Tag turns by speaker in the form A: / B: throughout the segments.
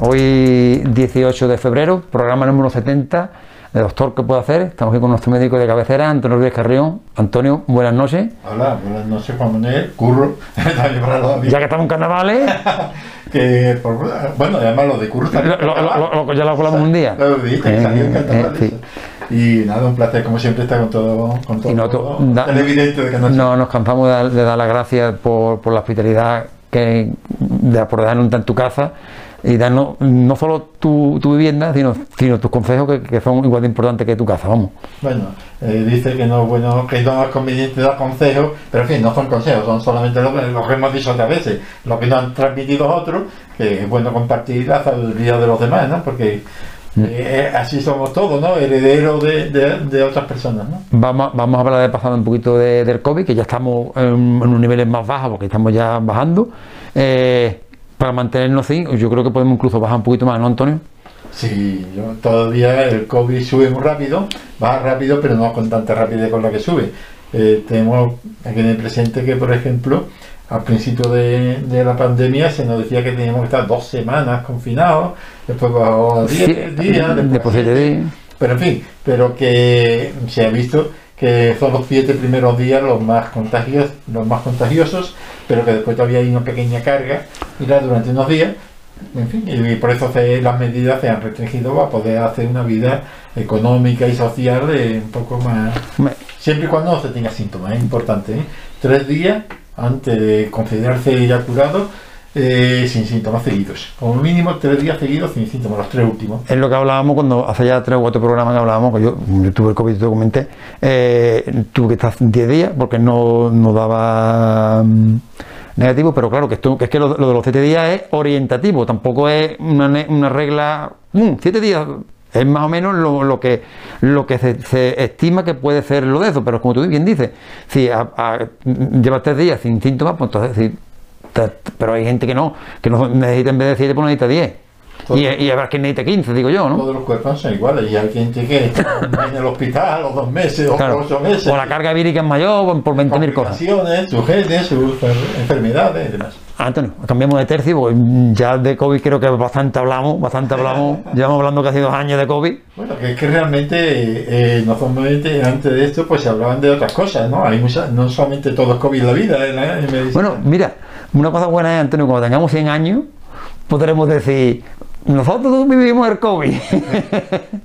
A: Hoy 18 de febrero, programa número 70 de Doctor ¿Qué puedo hacer? Estamos aquí con nuestro médico de cabecera, Antonio Ruiz Carrión. Antonio, buenas noches.
B: Hola, buenas noches Juan Manuel, curro,
A: ya que estamos en carnavales.
B: que, por, bueno, además lo de curro
A: también. Lo, ya lo hablamos un día.
B: Lo viste, que salió en carnavales. Eh, y nada, un placer como siempre estar con todo, con todo,
A: televidente de No, nos cansamos de, de dar las gracias por, por la hospitalidad que de por darnos en tu casa y darnos no solo tu, tu vivienda, sino, sino tus consejos que, son igual de importantes que tu casa, vamos.
B: Bueno, eh, dice que no, bueno, que no es conveniente dar consejos, pero en fin, no son consejos, son solamente lo, que hemos dicho otras veces, lo que nos han transmitido otros, que es bueno compartir la sabiduría de los demás, ¿no? Porque mm. eh, así somos todos, ¿no? Herederos de, de, otras personas, ¿no?
A: Vamos, vamos a hablar de pasado un poquito de, del COVID, que ya estamos en, en unos niveles más bajos, porque estamos ya bajando. Eh, para mantenernos así, yo creo que podemos incluso bajar un poquito más, ¿no, Antonio?
B: Sí, yo, todavía el COVID sube muy rápido, baja rápido, pero no con tanta rapidez con la que sube. Eh, tenemos aquí en el presente que, por ejemplo, al principio de, la pandemia se nos decía que teníamos que estar dos semanas confinados, después bajó a 10 días, después, días. Pero en fin, pero que se ha visto que son los siete primeros días los más contagios, los más contagiosos, pero que después todavía hay una pequeña carga y durante unos días, en fin, y por eso las medidas se han restringido para poder hacer una vida económica y social un poco más siempre y cuando no se tenga síntomas, es importante, ¿eh? tres días antes de considerarse ya curado eh, sin síntomas seguidos. Como mínimo tres días seguidos sin síntomas, los tres últimos.
A: Es lo que hablábamos cuando hace ya tres o cuatro programas que hablábamos, que yo, tuve el COVID, te comenté, eh, tuve que estar 10 días porque no, no daba mm, negativo, pero claro, que, esto, que es que lo, de los siete días es orientativo, tampoco es una, una regla, mm, siete días es más o menos lo, que, lo que se, estima que puede ser lo de eso, pero como tú bien dices, si llevas tres días sin síntomas, pues entonces pero hay gente que no, que no necesita en vez de 7, pues necesita 10. Y, y habrá que necesita 15, digo yo, ¿no?
B: Todos los cuerpos son iguales. Y hay gente que está en el hospital los dos meses o ocho meses.
A: O la carga vírica es mayor por 20.000 cosas.
B: sus genes, sus enfermedades y demás.
A: Antonio, cambiamos de tercio, porque ya de COVID creo que bastante hablamos, bastante hablamos, llevamos hablando casi dos años de COVID.
B: Bueno, que es que realmente, eh, no solamente antes de esto, pues se hablaban de otras cosas, ¿no? Hay muchas, no solamente todo es COVID en la vida, en
A: Bueno, mira, una cosa buena es, Antonio, cuando tengamos 100 años, podremos decir, nosotros vivimos el COVID.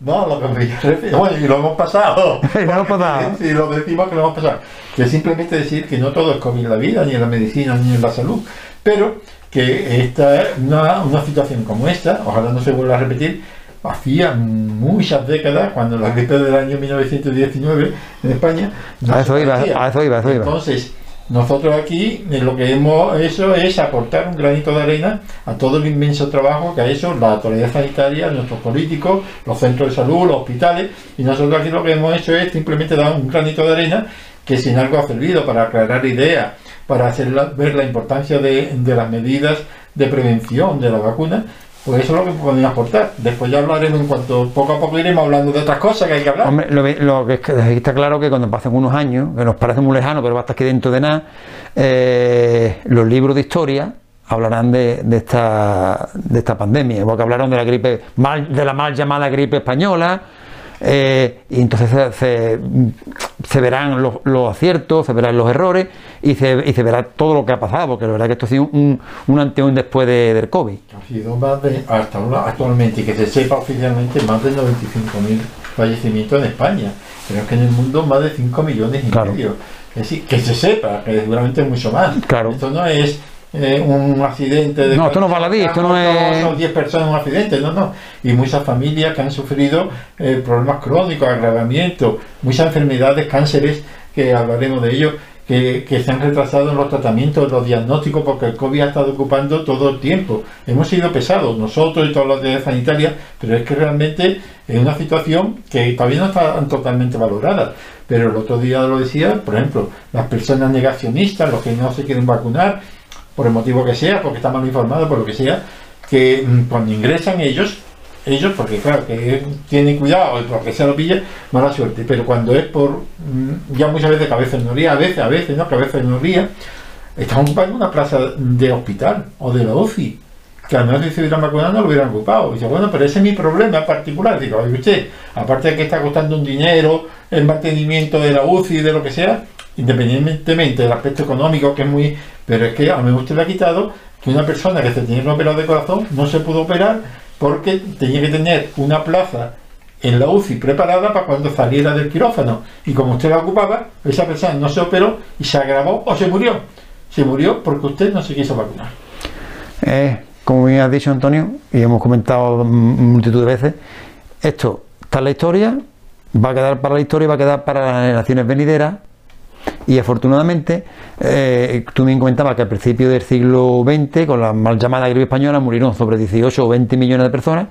B: No, lo que me bueno, y lo hemos pasado.
A: lo hemos pasado.
B: Y lo decimos que lo hemos pasado. Que simplemente decir que no todo es COVID en la vida, ni en la medicina, ni en la salud, pero que esta, una, una situación como esta, ojalá no se vuelva a repetir, hacía muchas décadas, cuando la gripe del año 1919 en España.
A: a, eso iba, a eso iba, a eso iba.
B: Entonces, nosotros aquí eh, lo que hemos hecho es aportar un granito de arena a todo el inmenso trabajo que ha hecho la autoridad sanitaria, nuestros políticos, los centros de salud, los hospitales, y nosotros aquí lo que hemos hecho es simplemente dar un granito de arena que sin algo ha servido para aclarar ideas, para hacer ver la importancia de, de las medidas de prevención de la vacuna pues eso es lo que podemos aportar. Después ya hablaremos en cuanto poco a poco iremos hablando de otras cosas que hay que hablar.
A: Hombre, lo, que, está claro que cuando pasen unos años, que nos parece muy lejano, pero va a estar aquí dentro de nada, eh, los libros de historia hablarán de, esta, de esta pandemia, porque hablaron de la gripe, de la mal llamada gripe española, eh, y entonces se, verán los, aciertos, se verán los errores y se, y se, verá todo lo que ha pasado, porque la verdad que esto ha sido un, un antes y un después de, del COVID.
B: Ha sido más de, hasta actualmente, que se sepa oficialmente, más de 95.000 fallecimientos en España, pero es que en el mundo más de 5 millones y medio. Es decir, que se sepa, que seguramente es mucho más.
A: Claro.
B: Esto no es eh, un accidente
A: de... No, esto no es baladí, esto no es...
B: Son 10 personas en un accidente, no, no. Y muchas familias que han sufrido eh, problemas crónicos, agravamientos, muchas enfermedades, cánceres, que hablaremos de ello, que, que, se han retrasado en los tratamientos, los diagnósticos, porque el COVID ha estado ocupando todo el tiempo. Hemos sido pesados, nosotros y todas las de sanitarias, pero es que realmente es una situación que todavía no está totalmente valorada. Pero el otro día lo decía, por ejemplo, las personas negacionistas, los que no se quieren vacunar, por el motivo que sea, porque está mal informado, por lo que sea, que mm, cuando ingresan ellos, ellos, porque claro, que tienen cuidado, porque se lo pilla, mala suerte, pero cuando es por, mm, ya muchas veces cabeza en a veces, a veces, ¿no? Cabeza en están ocupando una plaza de hospital o de la UCI que al menos si se hubieran vacunado no lo hubieran ocupado. Y dice, bueno, pero ese es mi problema particular. Digo, oye usted, aparte de que está costando un dinero, el mantenimiento de la UCI, de lo que sea, independientemente del aspecto económico, que es muy... Pero es que a mí usted le ha quitado que una persona que se tenía que operar de corazón no se pudo operar porque tenía que tener una plaza en la UCI preparada para cuando saliera del quirófano. Y como usted la ocupaba, esa persona no se operó y se agravó o se murió. Se murió porque usted no se quiso vacunar.
A: Eh, como bien has dicho Antonio, y hemos comentado multitud de veces, esto está en la historia, va a quedar para la historia y va a quedar para las generaciones venideras. Y afortunadamente, eh, tú bien comentabas que al principio del siglo XX, con la mal llamada gripe española, murieron sobre 18 o 20 millones de personas.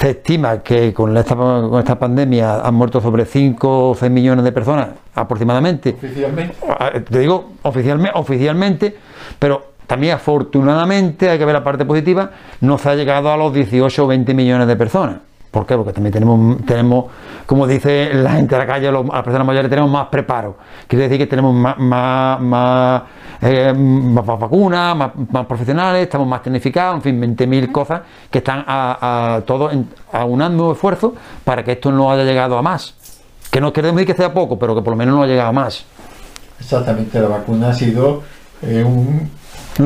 A: Se estima que con esta, con esta pandemia han muerto sobre 5 o 6 millones de personas aproximadamente.
B: Oficialmente.
A: Ah, Te digo oficialmente, oficialmente pero también afortunadamente, hay que ver la parte positiva, no se ha llegado a los 18 o 20 millones de personas. ¿Por qué? Porque también tenemos, tenemos como dice la gente de la calle, los, las personas mayores tenemos más preparo. Quiere decir que tenemos más, más, más, eh, más vacunas, más, más profesionales, estamos más tecnificados, en fin, 20.000 cosas que están a, a todos aunando esfuerzos para que esto no haya llegado a más. Que no quiere decir que sea poco, pero que por lo menos no haya llegado a más.
B: Exactamente, la vacuna ha sido eh, un,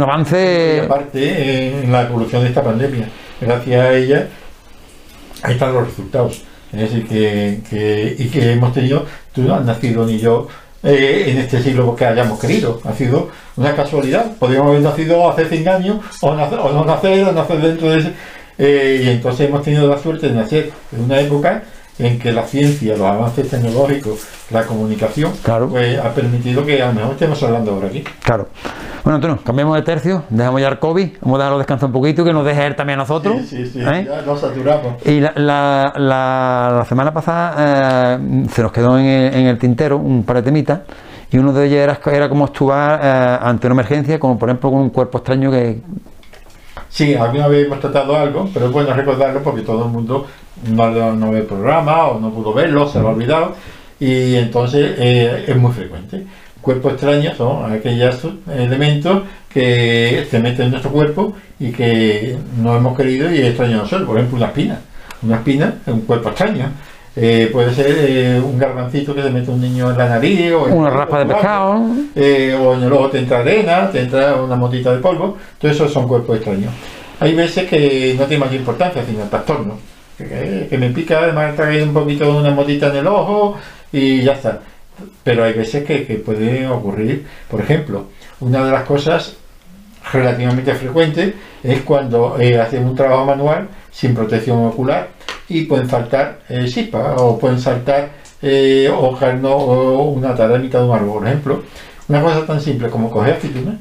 A: avance
B: aparte eh, en la evolución de esta pandemia. Gracias a ella, ahí están los resultados. Es decir, que, que- y que hemos tenido, tú no has nacido ni yo eh, en este siglo porque hayamos querido, ha sido una casualidad. Podríamos haber nacido hace 100 años o, no nacer, o nacer dentro de ese. eh, y entonces hemos tenido la suerte de nacer en una época en que la ciencia, los avances tecnológicos, la comunicación,
A: Claro.
B: pues ha permitido que a lo mejor estemos hablando ahora aquí.
A: Claro. Bueno, Antonio, cambiamos de tercio, dejamos ya el COVID, vamos a dejarlo descansar un poquito, que nos deje él también a nosotros.
B: Sí, sí, sí,
A: ¿eh?
B: ya nos saturamos.
A: Y la, la- la- la semana pasada eh, se nos quedó en el, en el tintero un par de temitas y uno de ellos era, era cómo actuar eh, ante una emergencia, como por ejemplo con un cuerpo extraño que...
B: Sí, alguna vez hemos tratado algo, pero es bueno recordarlo porque todo el mundo no, no ve el programa o no pudo verlo, se lo ha olvidado y entonces eh, es muy frecuente. Cuerpos extraños son aquellos elementos que se meten en nuestro cuerpo y que no hemos querido y es extraño a nosotros. Por ejemplo, una espina. Una espina es un cuerpo extraño. Eh, puede ser eh, un garbancito que se mete un niño en la nariz o en
A: Una raspa de pescado.
B: Eh, o en el ojo te entra arena, te entra una motita de polvo, todo eso son cuerpos extraños. Hay veces que no tiene mayor importancia, sino el trastorno. Que, me pica, además trae un poquito de una motita en el ojo y ya está. Pero hay veces que, que puede ocurrir, por ejemplo, una de las cosas relativamente frecuentes es cuando eh, hacemos un trabajo manual sin protección ocular y pueden faltar eh, chispas o pueden saltar eh, hojas o una tala en mitad de un árbol, por ejemplo. Una cosa tan simple como coger aceituna.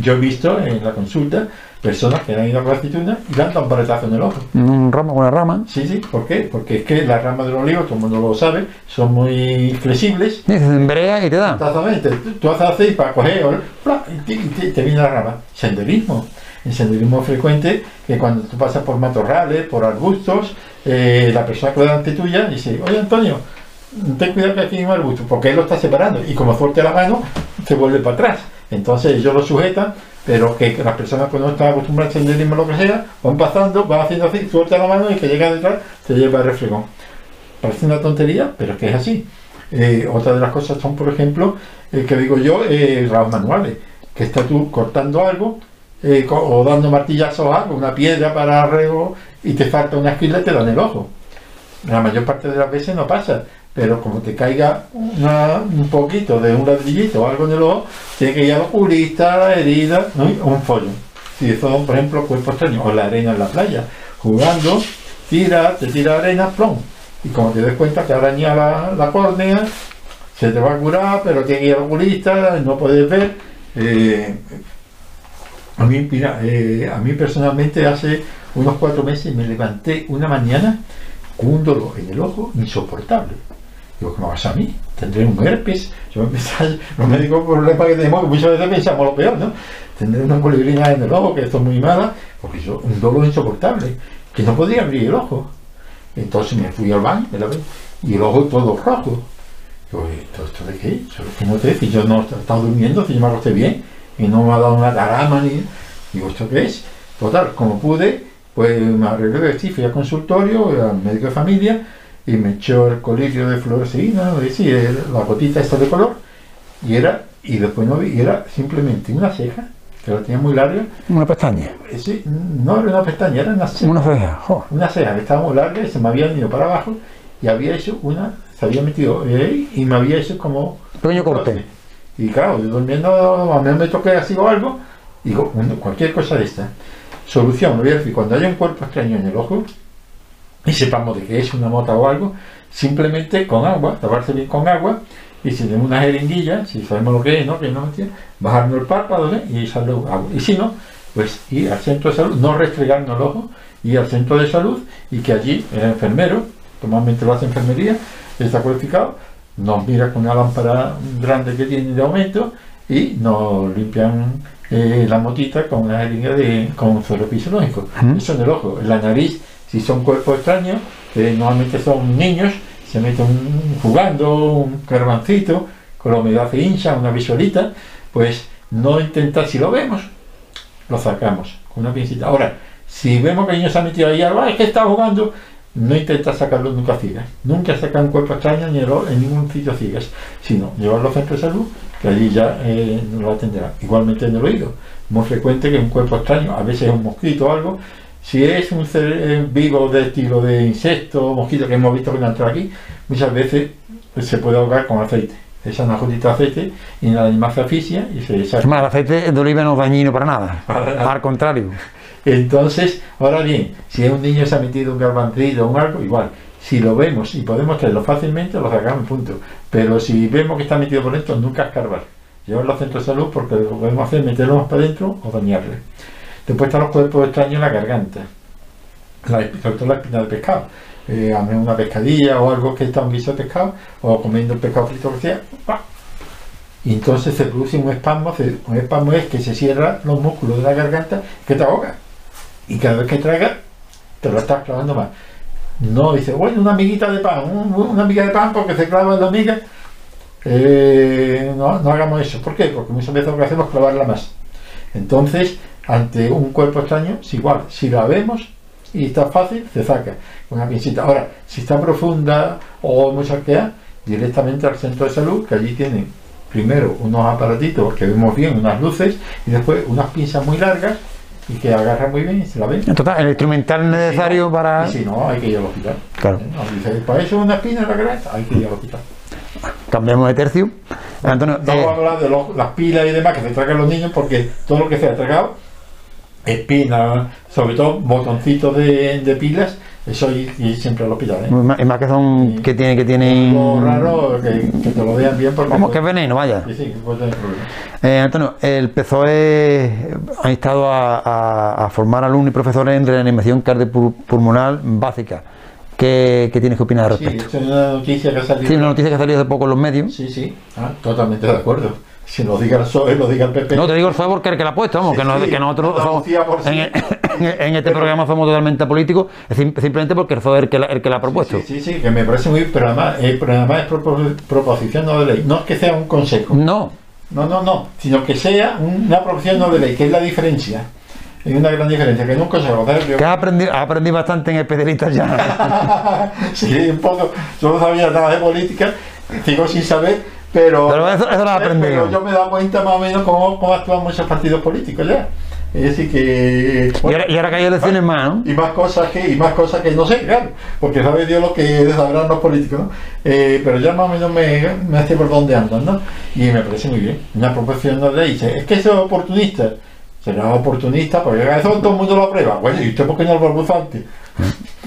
B: Yo he visto en la consulta personas que han ido a coger aceituna y le han dado un paletazo en el ojo.
A: Un ramo, una rama.
B: Sí, sí, ¿por qué? Porque es que las ramas del olivo, todo el mundo lo sabe, son muy flexibles
A: Y se embrea y te da.
B: Exactamente, tú, haces así para coger y te, viene la rama. Senderismo. El senderismo frecuente que cuando tú pasas por matorrales, por arbustos, eh, la persona que va delante tuya dice, oye Antonio, ten cuidado que aquí hay un arbusto, porque él lo está separando y como suelte la mano, se vuelve para atrás. Entonces ellos lo sujetan, pero que las personas que no están acostumbradas al senderismo o lo que sea, van pasando, van haciendo así, suelta la mano y que llega detrás, te lleva el refregón. Parece una tontería, pero es que es así. Eh, otra de las cosas son, por ejemplo, eh, que digo yo, eh, manuales, que estás tú cortando algo eh, o dando martillazos a algo, una piedra para arreo y te falta una esquina y te da en el ojo. La mayor parte de las veces no pasa, pero como te caiga un poquito de un ladrillito o algo en el ojo, tiene que ir al oculista, la herida, ¿no? un follo. Si son, por ejemplo, cuerpos extraños o la arena en la playa, jugando, tira, te tira arena, plom. Y como te des cuenta te araña la, córnea, se te va a curar, pero tiene que ir al oculista, no puedes ver. Eh, a mí, eh, a mí personalmente hace unos cuatro meses me levanté una mañana con un dolor en el ojo insoportable. Digo, ¿qué me pasa a mí? ¿Tendré un herpes? Yo empecé a, los médicos problemas que tenemos, muchas veces pensamos lo peor, ¿no? Tendré una colibrina en el ojo, que esto es muy mala, porque yo, un dolor insoportable, que no podía abrir el ojo. Entonces me fui al baño, me y el ojo todo rojo. Digo, ¿esto, de qué? Yo, que no te si yo no he estado durmiendo, si yo me acosté bien, y no me ha dado una tarama ni. Digo, ¿esto qué es? Total, como pude, pues me arreglé de vestir, fui al consultorio, al médico de familia, y me echó el colirio de fluoresceína, sí, la gotita esta de color, y era, y después no vi, y era simplemente una ceja, que la tenía muy larga.
A: Una pestaña.
B: Eh, Sí, no era una pestaña, era una ceja.
A: Una ceja. jo.
B: Una ceja que estaba muy larga y se me había ido para abajo, y había hecho una, se había metido ahí, y me había hecho como
A: Pequeño corte.
B: y claro, yo durmiendo, a mí me toqué así o algo, digo, cualquier cosa de esta. Solución, me voy a decir, cuando haya un cuerpo extraño en el ojo, y sepamos de que es una mota o algo, simplemente con agua, taparse bien con agua, y si tenemos una jeringuilla, si sabemos lo que es, ¿no? Que no bajarnos el párpado ¿eh? y echarle agua. Y si no, pues ir al centro de salud, no restregarnos el ojo, ir al centro de salud y que allí el enfermero, normalmente lo hace enfermería, está cualificado, nos mira con una lámpara grande que tiene de aumento y nos limpian eh, la motita con una jeringa de, con suero fisiológico.
A: Ujú.
B: Eso en el ojo, en la nariz, si son cuerpos extraños, que normalmente son niños, se meten jugando un garbancito, con la humedad se hincha, una visualita, pues no intentar, si lo vemos, lo sacamos con una pincita. Ahora, si vemos que el niño se ha metido ahí "Ah, es que está jugando, no intenta sacarlo nunca ciegas. Nunca sacar un cuerpo extraño ni en ningún sitio ciegas, sino llevarlo al centro de salud, que allí ya eh, lo atenderán. Igualmente en el oído. Muy frecuente que un cuerpo extraño, a veces es un mosquito o algo, si es un ser eh, vivo de estilo de insecto o mosquito que hemos visto que no entra aquí, muchas veces pues, se puede ahogar con aceite. Esa una gotita de aceite y nada más se asfixia y se saca.
A: Es más, el aceite de oliva no es dañino para nada.
B: Para.
A: Al contrario.
B: Entonces, ahora bien, si es un niño se ha metido un garbancillo o un algo, igual. Si lo vemos y podemos traerlo fácilmente, lo sacamos, punto. Pero si vemos que está metido por dentro, nunca escarbar. Llevarlo al centro de salud porque lo que podemos hacer es meterlo más para adentro o dañarle. Después están los cuerpos extraños en la garganta. La, sobre espina de pescado. Eh, una pescadilla o algo que está un guiso de pescado o comiendo el pescado frito que sea. Y entonces se produce un espasmo. Un espasmo es que se cierran los músculos de la garganta que te ahoga. Y cada vez que tragas, te lo estás clavando más. No dice, bueno, una amiguita de pan, un- una amiga de pan porque se clava la amiga. Eh, no hagamos eso. ¿Por qué? Porque muchas veces lo que hacemos es clavarla más. Entonces, ante un cuerpo extraño, es igual. Si la vemos y está fácil, se saca con una pincita. Ahora, si está profunda o muy arqueada, directamente al centro de salud, que allí tienen primero unos aparatitos que vemos bien, unas luces, y después unas pinzas muy largas y que agarran muy bien y se la ven.
A: En total, el instrumental necesario para.
B: Y si no, hay que ir al hospital.
A: Claro.
B: ¿Eh? Dice, para eso una espina en la cabeza, hay que ir al hospital.
A: Cambiamos de tercio. Antonio,
B: No
A: eh,
B: vamos a hablar de los- las pilas y demás que se tragan los niños porque todo lo que se ha tragado, espinas, sobre todo botoncitos de, de pilas, eso y, y siempre al hospital. ¿eh?
A: más, más que son
B: Sí.
A: que tienen que tienen.
B: Lo raro que, que te lo vean bien porque...
A: Vamos, que es veneno, vaya.
B: Sí, sí, puede tener problemas.
A: Eh, Antonio, el PSOE ha instado a, a- a formar alumnos y profesores en reanimación cardiopulmonar básica. ¿Qué, qué tienes que opinar al
B: Sí,
A: respecto?
B: esto es una noticia que ha salido.
A: Sí, una noticia que ha salido hace poco en los medios.
B: Sí, sí, ah, totalmente de acuerdo. Si lo diga el PSOE, lo diga el PP.
A: No te digo el PSOE porque el que la ha puesto, vamos,
B: Sí,
A: que, no-
B: sí,
A: que nosotros somos,
B: Andalucía por sí.
A: en, en- en este
B: Pero-
A: programa somos totalmente políticos, simplemente porque el PSOE es el que la, el que la ha propuesto.
B: Sí, sí, sí, que me parece muy. Pero además, eh, pero además es propo- proposición no de ley. No es que sea un consejo.
A: No,
B: No, no, no. Sino que sea una proposición no de ley, que es la diferencia. Hay una gran diferencia, que en sea, yo-
A: que has aprendido, has aprendido bastante en especialistas ya.
B: sí, un poco. Yo no sabía nada de política, sigo sin saber, pero.
A: Pero eso- eso lo aprendido.
B: Pero yo me he dado cuenta más o menos cómo, cómo actúan muchos partidos políticos ya. Es decir, que.
A: Y ahora, y ahora que hay elecciones más, ¿no?
B: y más cosas que y más cosas que no sé claro porque sabe Dios lo que sabrán los políticos ¿no? Eh, pero ya más o menos me, me hace por dónde andan ¿no? y me parece muy bien una proposición de ley dice es que eso es oportunista será oportunista porque eso todo el mundo lo aprueba bueno y usted por qué no lo propuso antes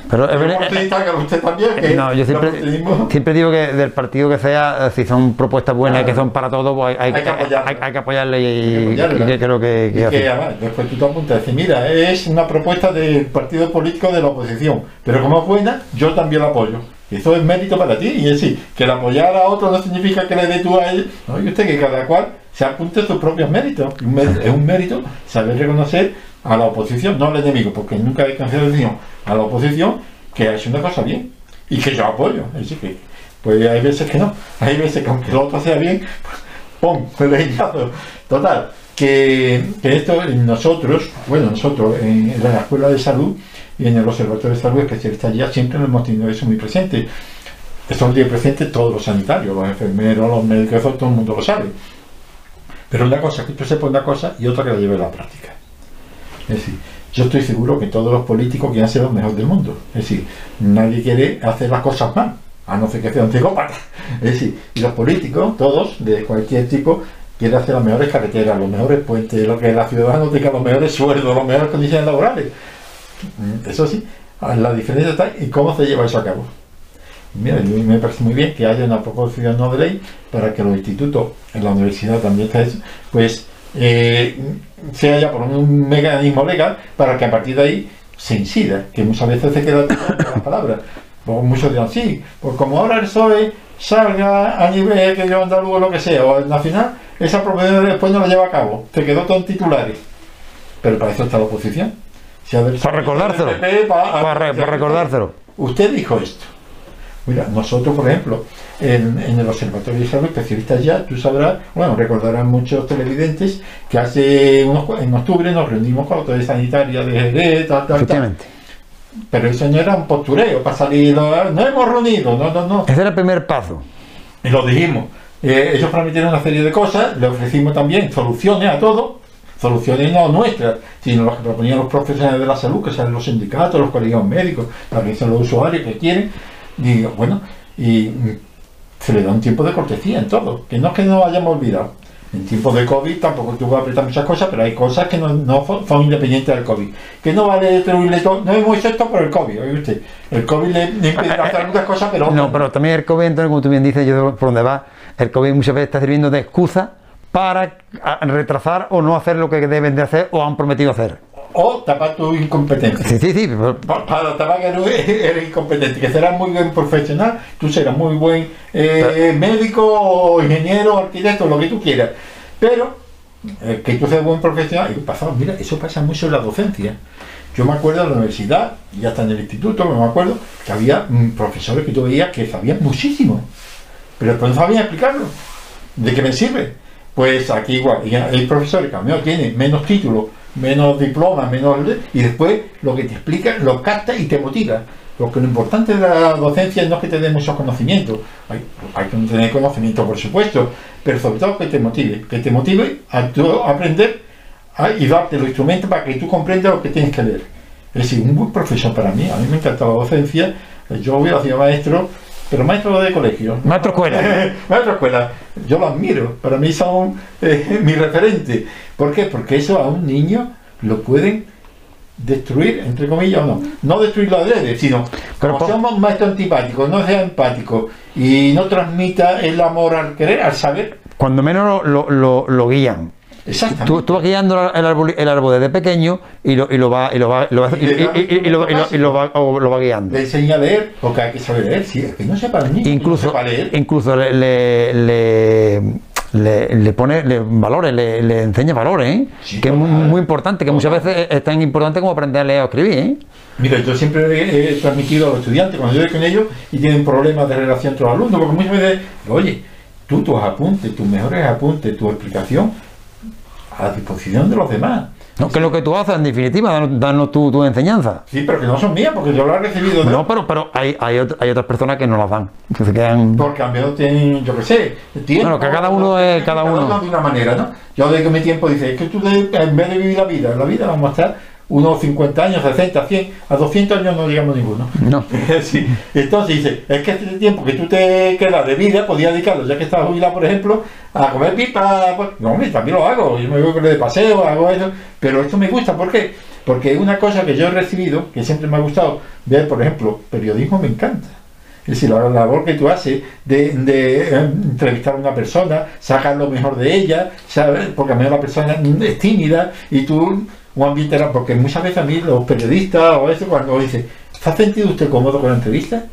A: Pero es verdad-
B: que usted también que
A: No, yo siempre, digo que del partido que sea, eh, si son propuestas buenas,
B: Claro.
A: que son para todos, pues hay,
B: Hay que apoyarlas.
A: hay- hay que apoyarle y,
B: Hay que
A: y
B: apoyarlas.
A: que creo que, que
B: Y
A: así.
B: que además, después tú te apuntas y mira, es una propuesta del partido político de la oposición, pero como es buena, yo también la apoyo. Eso es mérito para ti, y es decir, que el apoyar a otro no significa que le dé tú a él, no, y usted que cada cual se apunte sus propios méritos. Un Es un mérito saber reconocer a la oposición, no al enemigo, porque nunca hay cancelación a la oposición que ha hecho una cosa bien y que yo apoyo. Es decir, que pues hay veces que no, hay veces que aunque el otro sea bien, ¡pum! Total, que, que esto nosotros, bueno, nosotros en, la Escuela de Salud y en el Observatorio de Salud Especialistas ya siempre nos hemos tenido eso muy presente. Esto lo tiene presente todos los sanitarios, los enfermeros, los médicos, todo el mundo lo sabe. Pero una cosa que tú sepas una cosa y otra que la lleve a la práctica. Es decir, yo estoy seguro que todos los políticos quieren ser los mejores del mundo. Es decir, nadie quiere hacer las cosas mal, a no ser que sea un psicópata. Es decir, y los políticos, todos, de cualquier tipo, quieren hacer las mejores carreteras, los mejores puentes, lo que la ciudadana tenga los mejores sueldos, las mejores condiciones laborales. Mm, eso sí, la diferencia está en cómo se lleva eso a cabo. Mira, a me parece muy bien que haya una proposición no de ley para que los institutos, en la universidad también está eso, pues eh, se haya por un mecanismo legal para que a partir de ahí se incida, que muchas veces se queda con las palabras. Pues muchos dirán, sí, pues como ahora el PSOE salga a nivel que yo andaluz o lo que sea, o el nacional, esa propiedad después no la lleva a cabo, te quedó todo en titulares. Pero para eso está la oposición.
A: para recordárselo. para recordárselo.
B: Usted dijo esto. Mira, nosotros, por ejemplo, en, el Observatorio de Salud, especialistas ya, tú sabrás, bueno, recordarán muchos televidentes que hace unos, en octubre nos reunimos con la autoridad sanitaria de Jerez, tal, tal, tal. Pero eso no era un postureo para salir, no hemos reunido, no, no, no.
A: Ese era el primer paso.
B: Y lo dijimos. Eh, ellos prometieron una serie de cosas, le ofrecimos también soluciones a todo, soluciones no nuestras, sino las que proponían los profesionales de la salud, que sean los sindicatos, los colegios médicos, también son los usuarios que quieren. Y bueno, y se le da un tiempo de cortesía en todo, que no es que no hayamos olvidado. En tiempos de COVID tampoco tuvo que apretar muchas cosas, pero hay cosas que no, son independientes del COVID. Que no vale destruirle todo. No hemos hecho esto por el COVID, oye usted. El COVID le, impide hacer muchas cosas, pero.
A: No, pero también el COVID, entonces, como tú bien dices, yo por donde va, el COVID muchas veces está sirviendo de excusa para retrasar o no hacer lo que deben de hacer o han prometido hacer
B: o tapar tu incompetencia.
A: Sí, sí, sí.
B: Para, tapar que eres incompetente, que serás muy buen profesional, tú serás muy buen eh, médico, ingeniero, arquitecto, lo que tú quieras. Pero eh, que tú seas buen profesional, y pasado, mira, eso pasa mucho en la docencia. Yo me acuerdo de la universidad, y hasta en el instituto, me acuerdo, que había mm, profesores que tú veías que sabían muchísimo, pero después no sabían explicarlo. ¿De qué me sirve? Pues aquí igual, hay profesores que a mí tienen menos títulos menos diplomas, menos... Y después lo que te explica, lo capta y te motiva. Porque lo importante de la docencia no es que te dé muchos conocimientos, hay, hay que tener conocimiento por supuesto, pero sobre todo que te motive, que te motive a, aprender y darte los instrumentos para que tú comprendas lo que tienes que leer. Es decir, un buen profesor para mí, a mí me encanta la docencia, yo hubiera sido maestro, pero maestro de colegio.
A: Maestro escuela.
B: maestro escuela. Yo lo admiro, para mí son eh, mi referente. ¿Por qué? Porque eso a un niño lo pueden destruir, entre comillas, o no. No destruirlo adrede, sino como somos maestros antipáticos, no sea empático y no transmita el amor al querer, al saber.
A: Cuando menos lo, lo, lo guían Tú, tú, vas guiando el árbol, el árbol desde pequeño y lo, y lo va y lo va, y lo, va, lo va guiando.
B: Le enseña a leer, porque hay que saber leer, si es que no sepa
A: leer. Incluso, leer. incluso le, le, le, le pone valores, le, le, enseña valores, ¿eh? que es muy, importante, que muchas veces es tan importante como aprender a leer o escribir. ¿eh?
B: Mira, yo siempre he transmitido a los estudiantes, cuando yo voy con ellos y tienen problemas de relación entre los alumnos, porque muchas veces, oye, tú tus apuntes, tus mejores apuntes, tu explicación, a disposición de los demás.
A: No, que es lo que tú haces, en definitiva, danos, tu, tu, enseñanza.
B: Sí, pero que no son mías, porque yo lo he recibido
A: de... No, pero, pero hay, hay, hay, otras personas que no las dan, que se quedan...
B: Porque a menos tienen, yo qué sé, tiempo...
A: Bueno, que cada uno es... Cada, uno.
B: de una manera, ¿no? Yo de que mi tiempo dice, es que tú en vez de vivir la vida, la vida vamos a estar unos 50 años, 60, 100, a 200 años no digamos ninguno.
A: No.
B: sí. Entonces dice, es que este tiempo que tú te quedas de vida, podías dedicarlo, ya que estás jubilado, por ejemplo, a comer pipa. Pues, no, también lo hago, yo me voy de paseo, hago eso, pero esto me gusta, ¿por qué? Porque una cosa que yo he recibido, que siempre me ha gustado ver, por ejemplo, periodismo me encanta. Es decir, la labor que tú haces de, de eh, entrevistar a una persona, sacar lo mejor de ella, ¿sabes? porque a mí la persona es tímida y tú un ambiente era, porque muchas veces a mí los periodistas o eso cuando dicen, ¿se ha sentido usted cómodo con la entrevista?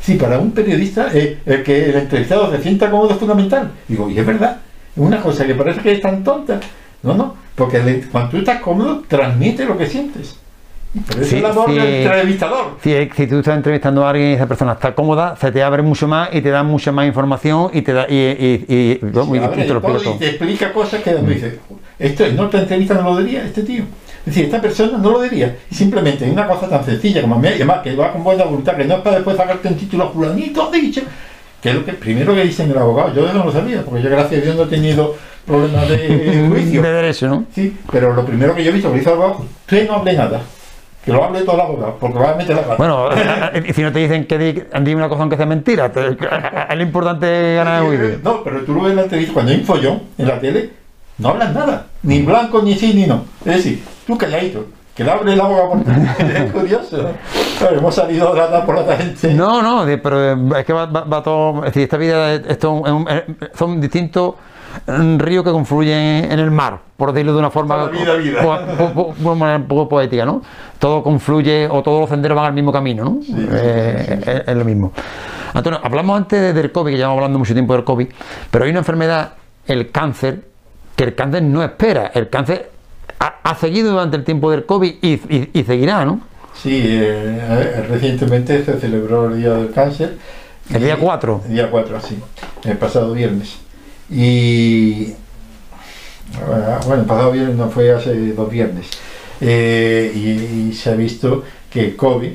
B: Sí, para un periodista eh, el que el entrevistado se sienta cómodo es fundamental. Digo, y es verdad, es una cosa que parece que es tan tonta. No, no, porque cuando tú estás cómodo, transmite lo que sientes. Pero es la labor del entrevistador.
A: Si, si, tú estás entrevistando a alguien y esa persona está cómoda, se te abre mucho más y te da mucha más información y te da y, y, y,
B: lo te explica cosas que tú dices, esto no te entrevista no lo diría este tío. Es decir, esta persona no lo diría. Y simplemente una cosa tan sencilla como me además que va con buena voluntad, que no es para después sacarte un título fulanito dicho, que es lo que primero que dicen el abogado. Yo no lo sabía, porque yo gracias a Dios no he tenido problemas de juicio.
A: De derecho, ¿no?
B: Sí, pero lo primero que yo he visto que dice el abogado, usted no hable nada que lo hable todo el abogado, porque probablemente la
A: Bueno, y si no te dicen que di, una cosa aunque sea mentira, es lo importante ganar el juicio.
B: No, pero tú lo ves en la televisión, cuando hay un follón en la tele, no hablan nada, ni blanco, ni sí, ni no. Es decir, tú calladito, que le abre el abogado por Es curioso. hemos salido a por la gente.
A: No, no, pero es que va, todo. Es decir, esta vida esto son distintos ríos que confluyen en el mar, por decirlo de una forma un poco poética, ¿no? Todo confluye o todos los senderos van al mismo camino, ¿no? Eh, es, lo mismo. Antonio, hablamos antes del COVID, que llevamos hablando mucho tiempo del COVID, pero hay una enfermedad, el cáncer, que el cáncer no espera, el cáncer ha, seguido durante el tiempo del COVID y, seguirá, ¿no?
B: Sí, eh, recientemente se celebró el Día del Cáncer.
A: El día 4.
B: El día 4, sí, el pasado viernes. Y bueno, el pasado viernes no fue hace dos viernes. Eh, y, se ha visto que el COVID,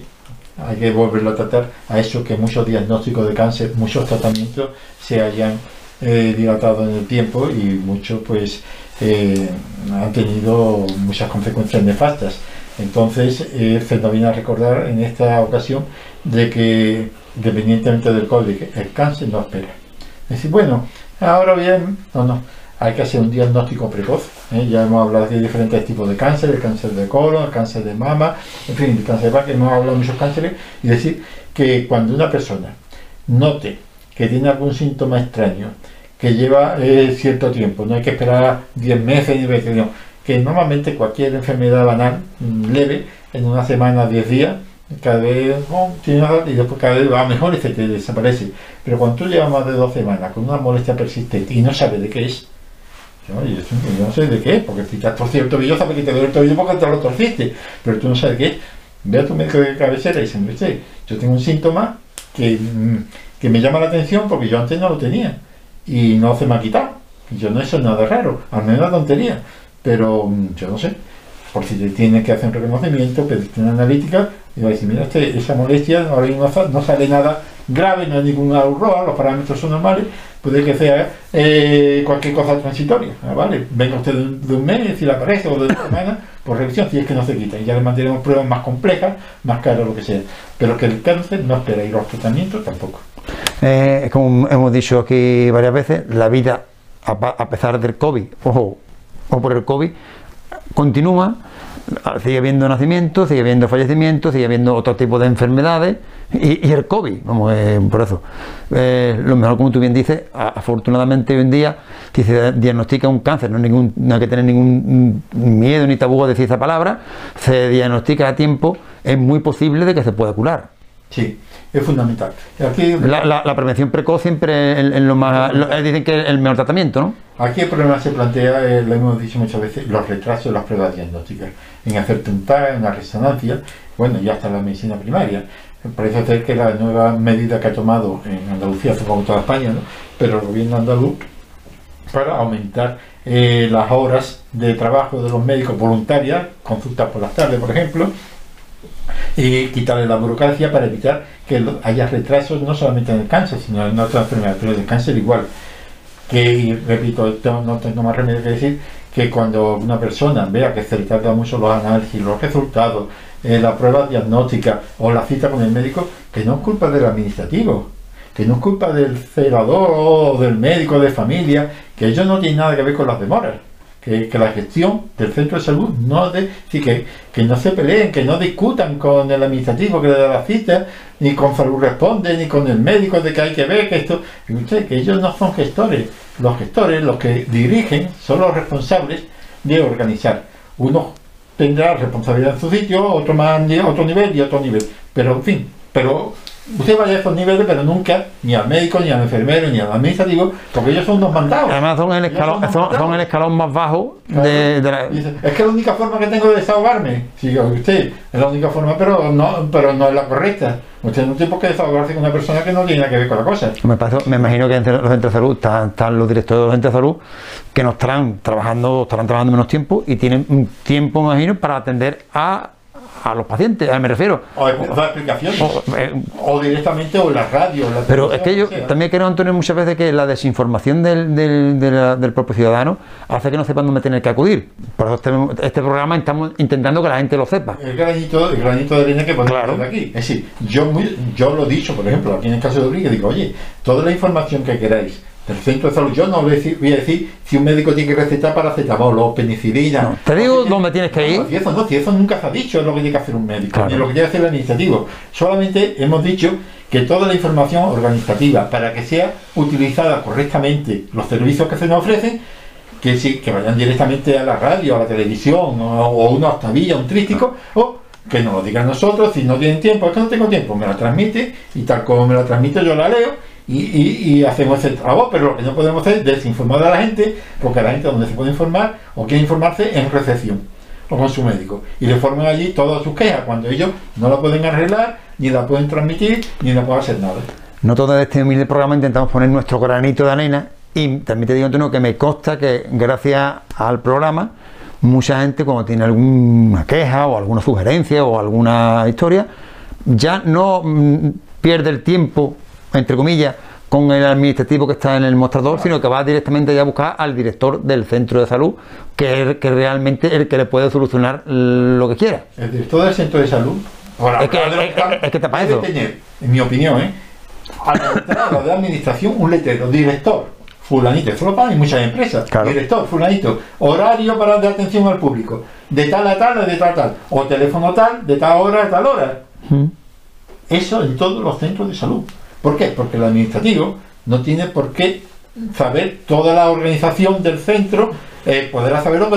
B: hay que volverlo a tratar, a eso que muchos diagnósticos de cáncer, muchos tratamientos se hayan eh, dilatado en el tiempo y muchos pues eh, han tenido muchas consecuencias nefastas. Entonces, se nos viene a recordar en esta ocasión de que, independientemente del COVID, el cáncer no espera. Es decir, bueno, ahora bien, no, no, hay que hacer un diagnóstico precoz. ¿eh? Ya hemos hablado de diferentes tipos de cáncer, el cáncer de colon, el cáncer de mama, en fin, el cáncer de que hemos hablado de muchos cánceres, y decir que cuando una persona note que tiene algún síntoma extraño, que lleva eh, cierto tiempo, no hay que esperar 10 meses ni 20 años, que normalmente cualquier enfermedad banal mm, leve, en una semana, 10 días, cada vez y después cada vez va mejor y se te desaparece. Pero cuando tú llevas más de dos semanas con una molestia persistente y no sabes de qué es, yo, no sé de qué es, porque si te has torcido el tobillo, sabes que te duele el tobillo porque te lo torciste, pero tú no sabes qué es. Ve a tu médico de cabecera y dice, yo tengo un síntoma que, mm, que me llama la atención porque yo antes no lo tenía y no se me ha quitado. Yo no, eso es nada raro, al menos una tontería, pero mm, yo no sé por si te tienes que hacer un reconocimiento, pedirte una analítica y va a decir, mira, este, esa molestia ahora no sale nada grave, no hay ninguna urroa, los parámetros son normales, puede que sea eh, cualquier cosa transitoria, ¿ah, ¿vale? Venga usted de un, mes, si le aparece, o de una semana, por revisión, si es que no se quita, y ya le mantenemos pruebas más complejas, más caras, lo que sea, pero que el cáncer no espera y los tratamientos tampoco.
A: Eh, como hemos dicho aquí varias veces, la vida, a, pesar del COVID, ojo, o por el COVID, continúa, sigue habiendo nacimientos, sigue habiendo fallecimientos, sigue habiendo otro tipo de enfermedades y, el COVID, vamos, eh, por eso. Eh, lo mejor, como tú bien dices, afortunadamente hoy en día, si se diagnostica un cáncer, no no hay que tener ningún miedo ni tabú a decir esa palabra, se diagnostica a tiempo, es muy posible de que se pueda curar.
B: Sí, es fundamental.
A: Aquí, la, prevención precoz siempre en, lo más. dicen que es el mejor tratamiento, ¿no?
B: Aquí el problema se plantea, eh, lo hemos dicho muchas veces, los retrasos de las pruebas diagnósticas. En hacerte un TAC, una resonancia, bueno, ya está la medicina primaria. Parece ser que la nueva medida que ha tomado en Andalucía, supongo toda España, ¿no? pero el gobierno andaluz, para aumentar eh, las horas de trabajo de los médicos voluntarias, consultas por las tardes, por ejemplo, y quitarle la burocracia para evitar que haya retrasos no solamente en el cáncer, sino en otras enfermedades, pero el cáncer igual. Que, repito, no tengo más remedio que decir que cuando una persona vea que se le trata mucho los análisis, los resultados, eh, la prueba diagnóstica o la cita con el médico, que no es culpa del administrativo, que no es culpa del celador o del médico de familia, que ellos no tienen nada que ver con las demoras que, la gestión del centro de salud no de, que, que no se peleen, que no discutan con el administrativo que le da la cita, ni con salud responde, ni con el médico de que hay que ver que esto, que ellos no son gestores, los gestores, los que dirigen, son los responsables de organizar. Uno tendrá responsabilidad en su sitio, otro más otro nivel y otro nivel. Pero en fin, pero usted vaya a estos niveles, pero nunca ni al médico, ni al enfermero, ni al administrativo, porque ellos son unos mandados.
A: Además son el escalón, son, el escalón más bajo
B: Claro.
A: de, la...
B: Es que la única forma que tengo de desahogarme, siga usted, es la única forma, pero no, pero no es la correcta. Usted no tiene por qué desahogarse con una persona que no tiene nada que ver con la cosa.
A: Me, imagino que en los centros de salud están, están los directores de los centros de salud que no estarán trabajando, estarán trabajando menos tiempo y tienen un tiempo, me imagino, para atender a, a los pacientes, a- me refiero.
B: O dar explicaciones.
A: O- eh,
B: O directamente o en la radio. la
A: Pero es que yo
B: sea.
A: también creo, Antonio, muchas veces que la desinformación del, del, de la- del propio ciudadano hace que no sepan dónde tener que acudir. Por eso este, este programa estamos intentando que la gente lo sepa.
B: El granito, el granito de arena que podemos
A: Claro.
B: aquí. Es decir, yo, muy- yo lo he dicho, por ejemplo, aquí en el caso de Rodríguez, digo, oye, toda la información que queráis del centro de salud, yo no voy a decir, si un médico tiene que recetar paracetamol o penicilina.
A: No, te digo dónde tienes que ir.
B: No, si eso no, si eso nunca se ha dicho es lo que tiene que hacer un médico,
A: Claro.
B: ni lo que tiene que hacer el administrativo. Solamente hemos dicho que toda la información organizativa, para que sea utilizada correctamente los servicios que se nos ofrecen, que sí, que vayan directamente a la radio, a la televisión, o, o una tablilla, un trístico, o que nos lo digan nosotros, si no tienen tiempo, es que no tengo tiempo, me la transmite, y tal como me la transmite yo la leo, y, y- hacemos ese trabajo, pero lo que no podemos hacer es desinformar a la gente, porque la gente donde se puede informar, o quiere informarse, en recepción, o con su médico, y le forman allí todas sus quejas, cuando ellos no la pueden arreglar, ni la pueden transmitir, ni la pueden hacer nada.
A: Nosotros de este humilde programa intentamos poner nuestro granito de arena y también te digo, Antonio, que me consta que gracias al programa mucha gente cuando tiene alguna queja o alguna sugerencia o alguna historia ya no mm, pierde el tiempo, entre comillas, con el administrativo que está en el mostrador, sino que va directamente ya a buscar al director del centro de salud, que es el que realmente es el que le puede solucionar lo que quiera.
B: El director del centro de salud, ahora,
A: Es que- es- es- es que está para
B: debe
A: eso.
B: tener, en mi opinión, ¿eh? a la entrada de administración un letrero, director, fulanito, eso lo pagan en muchas empresas,
A: Claro.
B: director, fulanito, horario para de atención al público, de tal a tal, de tal a tal, o teléfono tal, de tal hora a tal hora. Eso en todos los centros de salud. ¿Por qué? Porque el administrativo no tiene por qué saber toda la organización del centro, eh, podrá saberlo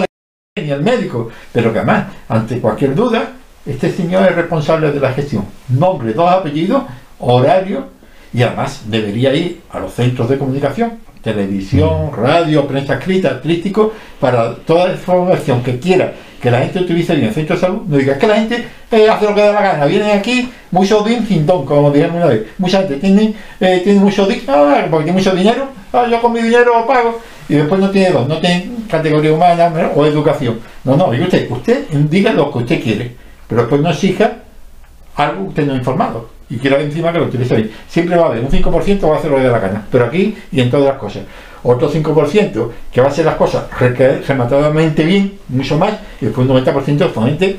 B: ni el médico, pero que además, ante cualquier duda, este señor es responsable de la gestión. Nombre, dos apellidos, horario, y además debería ir a los centros de comunicación, televisión, radio, prensa escrita, artístico, para toda la información que quiera que la gente utilice bien el centro de salud, no diga, es que la gente eh, hace lo que da la gana, vienen aquí, mucho din, sin don, como dijeron una vez, mucha gente tiene, eh, tiene mucho din, ah, porque tiene mucho dinero, ah, yo con mi dinero pago, y después no tiene don, no tiene categoría humana o educación. No, no, diga usted, usted diga lo que usted quiere, pero después no exija algo que usted no ha informado y quiera encima que lo utilice bien. Siempre va a haber un 5% va a hacer lo que dé la gana, pero aquí y en todas las cosas. Otro 5% que va a hacer las cosas re- rematadamente bien, mucho más, y después un 90% son gente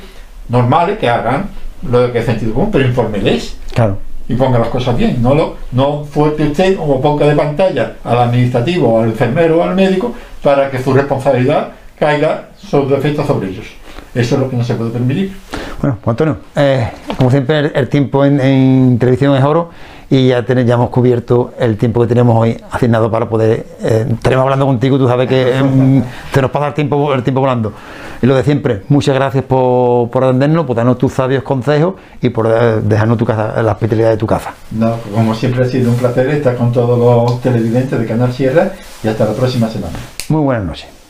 B: normales que hagan lo que es sentido común, pero infórmeles
A: Claro.
B: y ponga las cosas bien. No lo no fuerte usted o ponga de pantalla al administrativo, al enfermero o al médico para que su responsabilidad caiga sobre efecto sobre ellos. Eso es lo que no se puede permitir.
A: Bueno, Antonio, eh, como siempre el, el tiempo en, en televisión es oro y ya, ten- ya hemos cubierto el tiempo que tenemos hoy asignado para poder, eh, estaremos hablando contigo, tú sabes que em, se nos pasa el tiempo, el tiempo volando. Y lo de siempre, muchas gracias por, por atendernos, por darnos tus sabios consejos y por eh, dejarnos tu casa, la hospitalidad de tu casa.
B: No, como siempre ha sido un placer estar con todos los televidentes de Canal Sierra y hasta la próxima semana.
A: Muy buenas noches.